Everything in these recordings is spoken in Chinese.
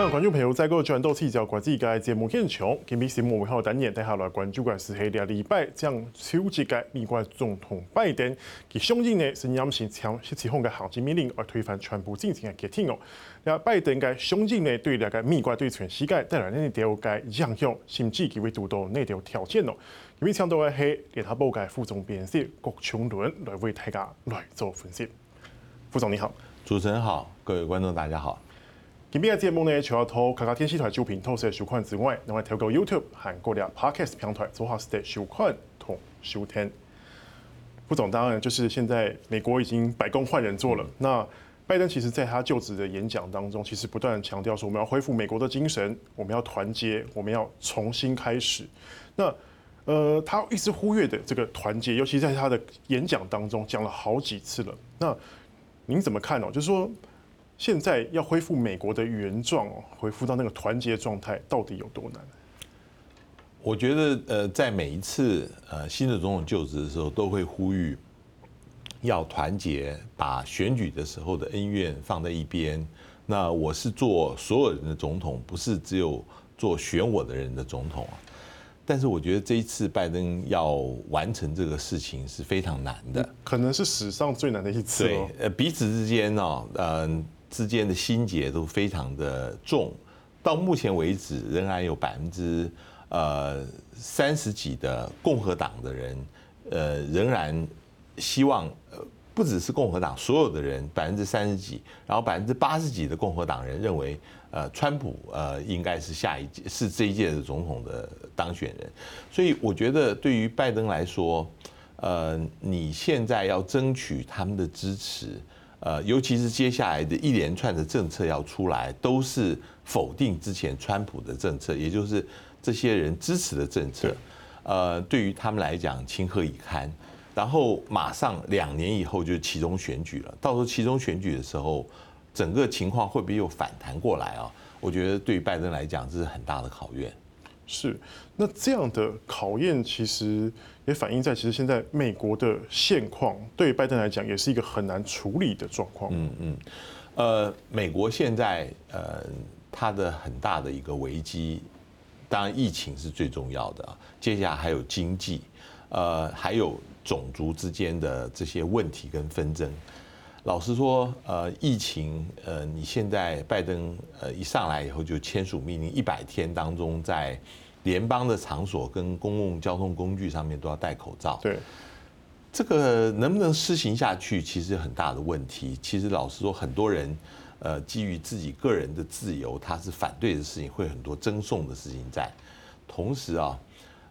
各位观众朋友，在个转到气象国际嘅节目现场，今日节目为好单元，带下来关注嘅是喺两礼拜将秋季嘅美国总统拜登，佢上任呢是啱先抢一次空嘅行政命令，而推翻川普政权嘅决定哦。那拜登嘅上任呢，对两个美国对全世界带来呢条嘅影响，甚至佢会遇到呢条条件哦。今日请到嘅系联合报嘅副总编辑郭琼伦来为大家来做分析。副总你好，主持人好，各位观众大家好。今日嘅节目呢，除了透卡卡电视台主频透视收看之外，另外透过 YouTube 和各大 Podcast 平台做好是的收看同收听。副总当然就是现在美国已经白宫换人做了，那拜登其实在他就职的演讲当中，其实不断强调说我们要恢复美国的精神，我们要团结，我们要重新开始。那呃，他一直忽略的这个团结，尤其在他的演讲当中讲了好几次了。那您怎么看呢？就是说。现在要恢复美国的原状哦，恢复到那个团结状态，到底有多难？我觉得，呃，在每一次呃新的总统就职的时候，都会呼吁要团结，把选举的时候的恩怨放在一边。那我是做所有人的总统，不是只有做选我的人的总统啊。但是我觉得这一次拜登要完成这个事情是非常难的，可能是史上最难的一次。对，呃，彼此之间呢，嗯。之间的心结都非常的重，到目前为止仍然有百分之呃三十几的共和党的人，呃仍然希望不只是共和党所有的人百分之三十几，然后百分之八十几的共和党人认为呃川普呃应该是下一届是这一届的总统的当选人，所以我觉得对于拜登来说，呃你现在要争取他们的支持。呃，尤其是接下来的一连串的政策要出来，都是否定之前川普的政策，也就是这些人支持的政策。呃，对于他们来讲，情何以堪？然后马上两年以后就是期中选举了，到时候其中选举的时候，整个情况会不会又反弹过来啊？我觉得对于拜登来讲，这是很大的考验。是，那这样的考验其实也反映在其实现在美国的现况，对拜登来讲也是一个很难处理的状况。嗯嗯，呃，美国现在呃，它的很大的一个危机，当然疫情是最重要的，接下来还有经济，呃，还有种族之间的这些问题跟纷争。老实说，呃，疫情，呃，你现在拜登，呃，一上来以后就签署命令，一百天当中，在联邦的场所跟公共交通工具上面都要戴口罩。对，这个能不能施行下去，其实很大的问题。其实老实说，很多人，呃，基于自己个人的自由，他是反对的事情，会很多争讼的事情在。同时啊。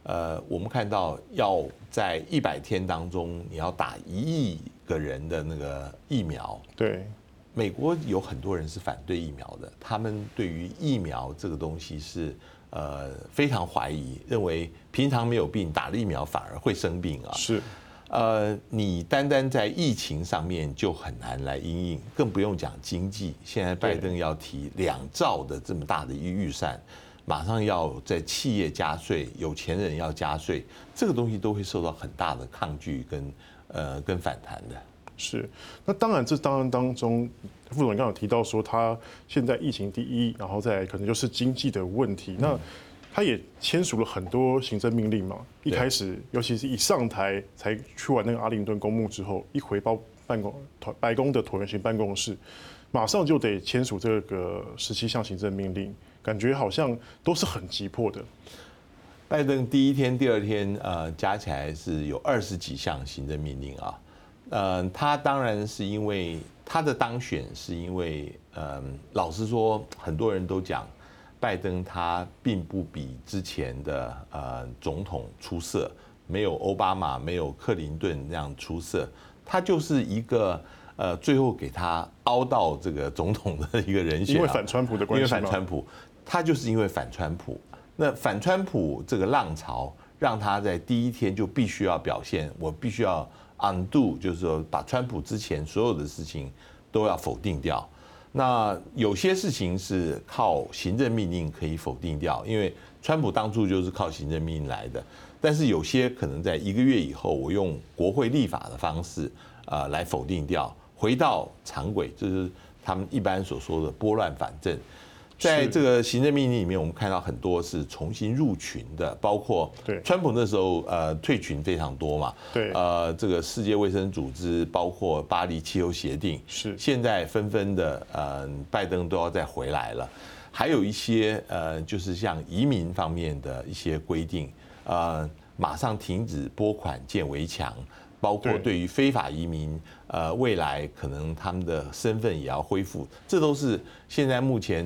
呃，我们看到要在一百天当中，你要打一亿个人的那个疫苗。对，美国有很多人是反对疫苗的，他们对于疫苗这个东西是呃非常怀疑，认为平常没有病打了疫苗反而会生病啊。是，呃，你单单在疫情上面就很难来应应，更不用讲经济。现在拜登要提两兆的这么大的一预算。马上要在企业加税，有钱人要加税，这个东西都会受到很大的抗拒跟呃跟反弹的。是，那当然这当然当中，副总刚刚有提到说，他现在疫情第一，然后再可能就是经济的问题。那他也签署了很多行政命令嘛。一开始，尤其是一上台才去完那个阿灵顿公墓之后，一回到办公团白宫的椭圆形办公室，马上就得签署这个十七项行政命令。感觉好像都是很急迫的。拜登第一天、第二天，呃，加起来是有二十几项行政命令啊。呃，他当然是因为他的当选，是因为，呃，老实说，很多人都讲，拜登他并不比之前的呃总统出色，没有奥巴马、没有克林顿那样出色，他就是一个。呃，最后给他凹到这个总统的一个人选，因为反川普的关系，因为反川普，他就是因为反川普。那反川普这个浪潮，让他在第一天就必须要表现，我必须要 undo，就是说把川普之前所有的事情都要否定掉。那有些事情是靠行政命令可以否定掉，因为川普当初就是靠行政命令来的。但是有些可能在一个月以后，我用国会立法的方式，呃，来否定掉。回到常轨，就是他们一般所说的拨乱反正。在这个行政命令里面，我们看到很多是重新入群的，包括对。川普那时候呃退群非常多嘛，对，呃这个世界卫生组织，包括巴黎气候协定，是。现在纷纷的呃拜登都要再回来了，还有一些呃就是像移民方面的一些规定，呃马上停止拨款建围墙。包括对于非法移民，呃，未来可能他们的身份也要恢复，这都是现在目前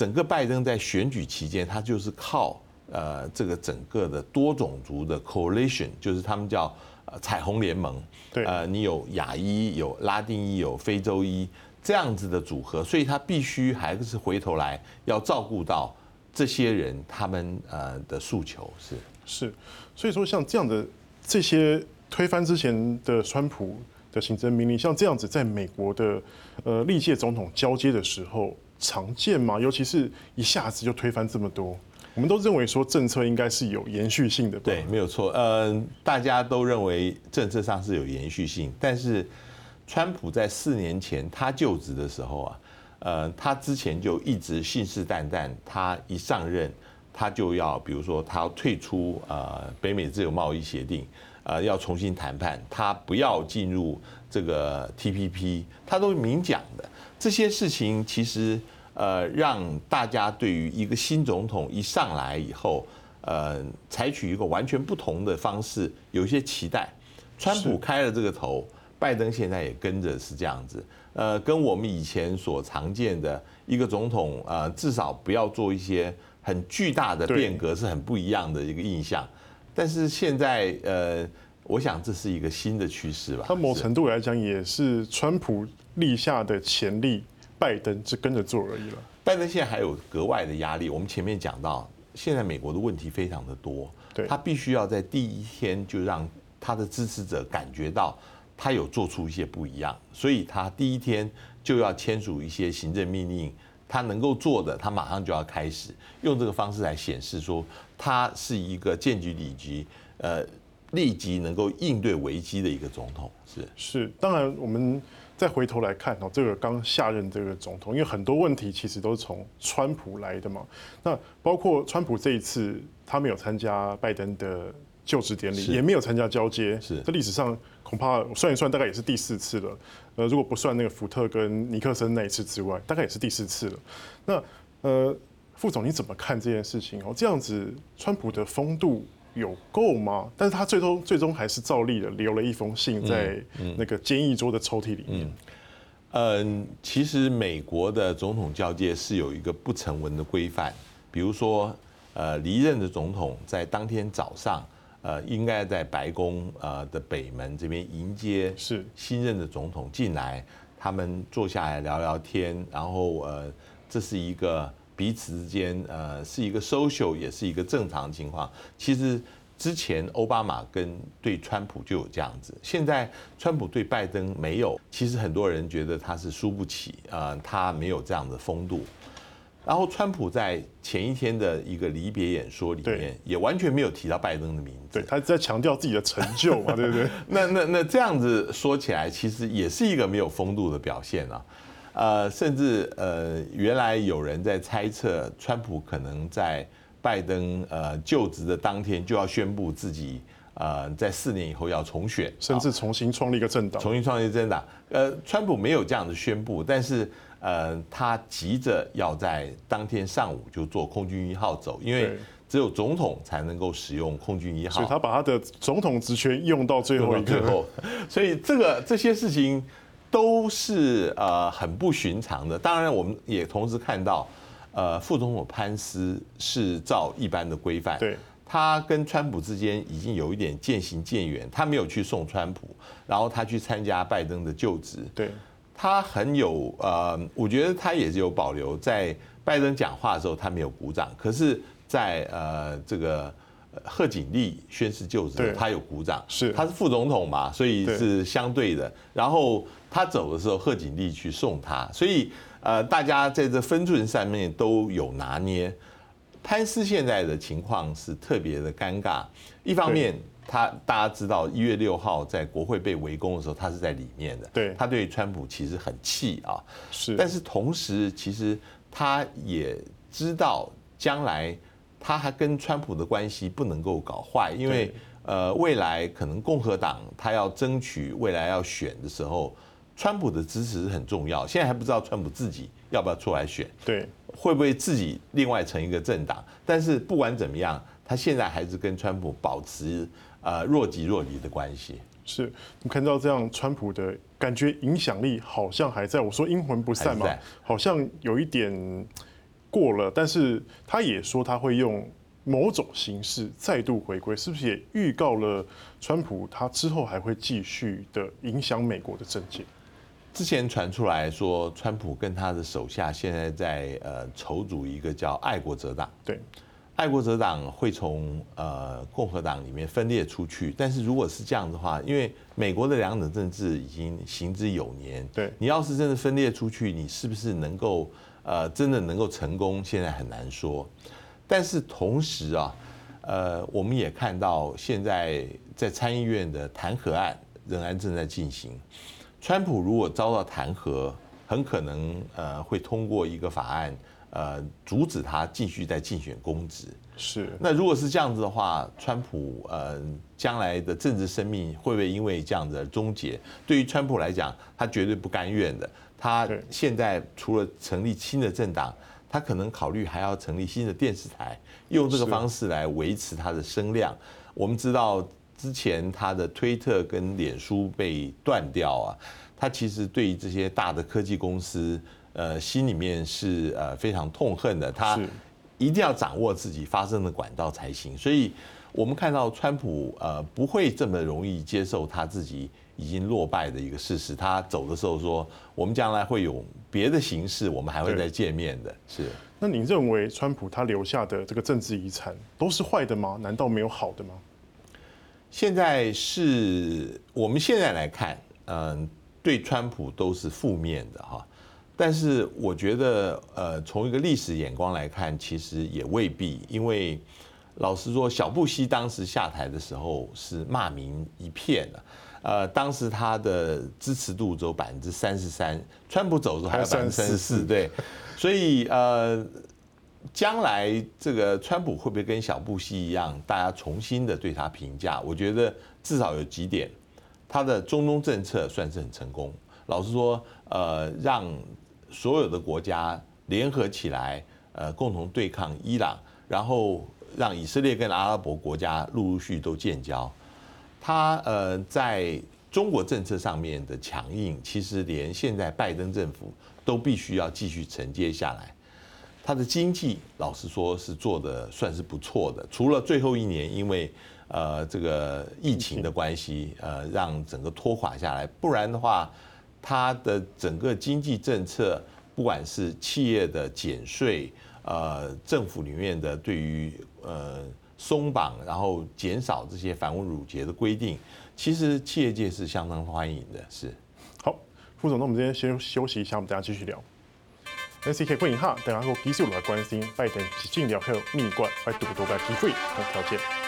整个拜登在选举期间，他就是靠呃这个整个的多种族的 coalition，就是他们叫呃彩虹联盟，对，呃，你有亚裔、有拉丁裔、有非洲裔这样子的组合，所以他必须还是回头来要照顾到这些人他们呃的诉求是。是，所以说像这样的这些。推翻之前的川普的行政命令，像这样子，在美国的呃历届总统交接的时候常见吗？尤其是一下子就推翻这么多，我们都认为说政策应该是有延续性的。对，没有错。呃，大家都认为政策上是有延续性，但是川普在四年前他就职的时候啊，呃，他之前就一直信誓旦旦，他一上任他就要，比如说他要退出呃北美自由贸易协定。呃，要重新谈判，他不要进入这个 TPP，他都明讲的。这些事情其实呃，让大家对于一个新总统一上来以后，呃，采取一个完全不同的方式，有一些期待。川普开了这个头，拜登现在也跟着是这样子。呃，跟我们以前所常见的一个总统，呃，至少不要做一些很巨大的变革，是很不一样的一个印象。但是现在，呃，我想这是一个新的趋势吧。它某程度来讲，也是川普立下的前例，拜登只跟着做而已了。拜登现在还有格外的压力。我们前面讲到，现在美国的问题非常的多，对，他必须要在第一天就让他的支持者感觉到他有做出一些不一样，所以他第一天就要签署一些行政命令。他能够做的，他马上就要开始用这个方式来显示说，他是一个见机立即，呃，立即能够应对危机的一个总统。是是，当然我们再回头来看哦，这个刚下任这个总统，因为很多问题其实都是从川普来的嘛。那包括川普这一次，他没有参加拜登的就职典礼，也没有参加交接，是这历史上恐怕算一算，大概也是第四次了。呃，如果不算那个福特跟尼克森那一次之外，大概也是第四次了。那呃，副总你怎么看这件事情哦？这样子，川普的风度有够吗？但是他最终最终还是照例的留了一封信在那个监狱桌的抽屉里面。嗯，其实美国的总统交接是有一个不成文的规范，比如说呃，离任的总统在当天早上。呃，应该在白宫呃的北门这边迎接是新任的总统进来，他们坐下来聊聊天，然后呃，这是一个彼此之间呃是一个 social，也是一个正常情况。其实之前奥巴马跟对川普就有这样子，现在川普对拜登没有。其实很多人觉得他是输不起，呃，他没有这样的风度。然后，川普在前一天的一个离别演说里面，也完全没有提到拜登的名字。对，他在强调自己的成就嘛，对不对？那那那这样子说起来，其实也是一个没有风度的表现啊。呃，甚至呃，原来有人在猜测，川普可能在拜登呃就职的当天就要宣布自己呃在四年以后要重选，甚至重新创立一个政党。重新创立政党。呃，川普没有这样的宣布，但是。呃，他急着要在当天上午就坐空军一号走，因为只有总统才能够使用空军一号。所以他把他的总统职权用到最后一刻。最后，所以这个这些事情都是呃很不寻常的。当然，我们也同时看到，呃，副总统潘斯是照一般的规范，对，他跟川普之间已经有一点渐行渐远。他没有去送川普，然后他去参加拜登的就职，对。他很有呃，我觉得他也是有保留。在拜登讲话的时候，他没有鼓掌；可是在呃这个贺锦丽宣誓就职，他有鼓掌。是，他是副总统嘛，所以是相对的。然后他走的时候，贺锦丽去送他，所以呃，大家在这分寸上面都有拿捏。潘斯现在的情况是特别的尴尬，一方面。他大家知道，一月六号在国会被围攻的时候，他是在里面的。对，他对川普其实很气啊。是，但是同时，其实他也知道将来他还跟川普的关系不能够搞坏，因为呃未来可能共和党他要争取未来要选的时候，川普的支持是很重要。现在还不知道川普自己要不要出来选，对，会不会自己另外成一个政党？但是不管怎么样，他现在还是跟川普保持呃若即若离的关系。是，我们看到这样，川普的感觉影响力好像还在。我说阴魂不散嘛，好像有一点过了。但是他也说他会用某种形式再度回归，是不是也预告了川普他之后还会继续的影响美国的政界？之前传出来说，川普跟他的手下现在在呃筹组一个叫爱国者党。对。爱国者党会从呃共和党里面分裂出去，但是如果是这样的话，因为美国的两党政治已经行之有年，对，你要是真的分裂出去，你是不是能够呃真的能够成功？现在很难说。但是同时啊，呃，我们也看到现在在参议院的弹劾案仍然正在进行。川普如果遭到弹劾，很可能呃会通过一个法案。呃，阻止他继续在竞选公职。是。那如果是这样子的话，川普呃将来的政治生命会不会因为这样子而终结？对于川普来讲，他绝对不甘愿的。他现在除了成立新的政党，他可能考虑还要成立新的电视台，用这个方式来维持他的声量。我们知道之前他的推特跟脸书被断掉啊，他其实对于这些大的科技公司。呃，心里面是呃非常痛恨的，他一定要掌握自己发声的管道才行。所以，我们看到川普呃不会这么容易接受他自己已经落败的一个事实。他走的时候说，我们将来会有别的形式，我们还会再见面的。是。那你认为川普他留下的这个政治遗产都是坏的吗？难道没有好的吗？现在是我们现在来看，嗯，对川普都是负面的哈。但是我觉得，呃，从一个历史眼光来看，其实也未必，因为老实说，小布希当时下台的时候是骂名一片的，呃，当时他的支持度只有百分之三十三，川普走的时候还有百分之三十四，对，所以呃，将来这个川普会不会跟小布希一样，大家重新的对他评价？我觉得至少有几点，他的中东政策算是很成功。老实说，呃，让所有的国家联合起来，呃，共同对抗伊朗，然后让以色列跟阿拉伯国家陆陆续续都建交。他呃，在中国政策上面的强硬，其实连现在拜登政府都必须要继续承接下来。他的经济，老实说是做的算是不错的，除了最后一年因为呃这个疫情的关系，呃，让整个拖垮下来，不然的话。它的整个经济政策，不管是企业的减税，呃，政府里面的对于呃松绑，然后减少这些繁文縟节的规定，其实企业界是相当欢迎的。是，好，副总，那我们今天先休息一下，我们等下继续聊。NCK 欢迎哈，等下后继续来关心拜登几近了后，蜜罐快度多个机会和条件。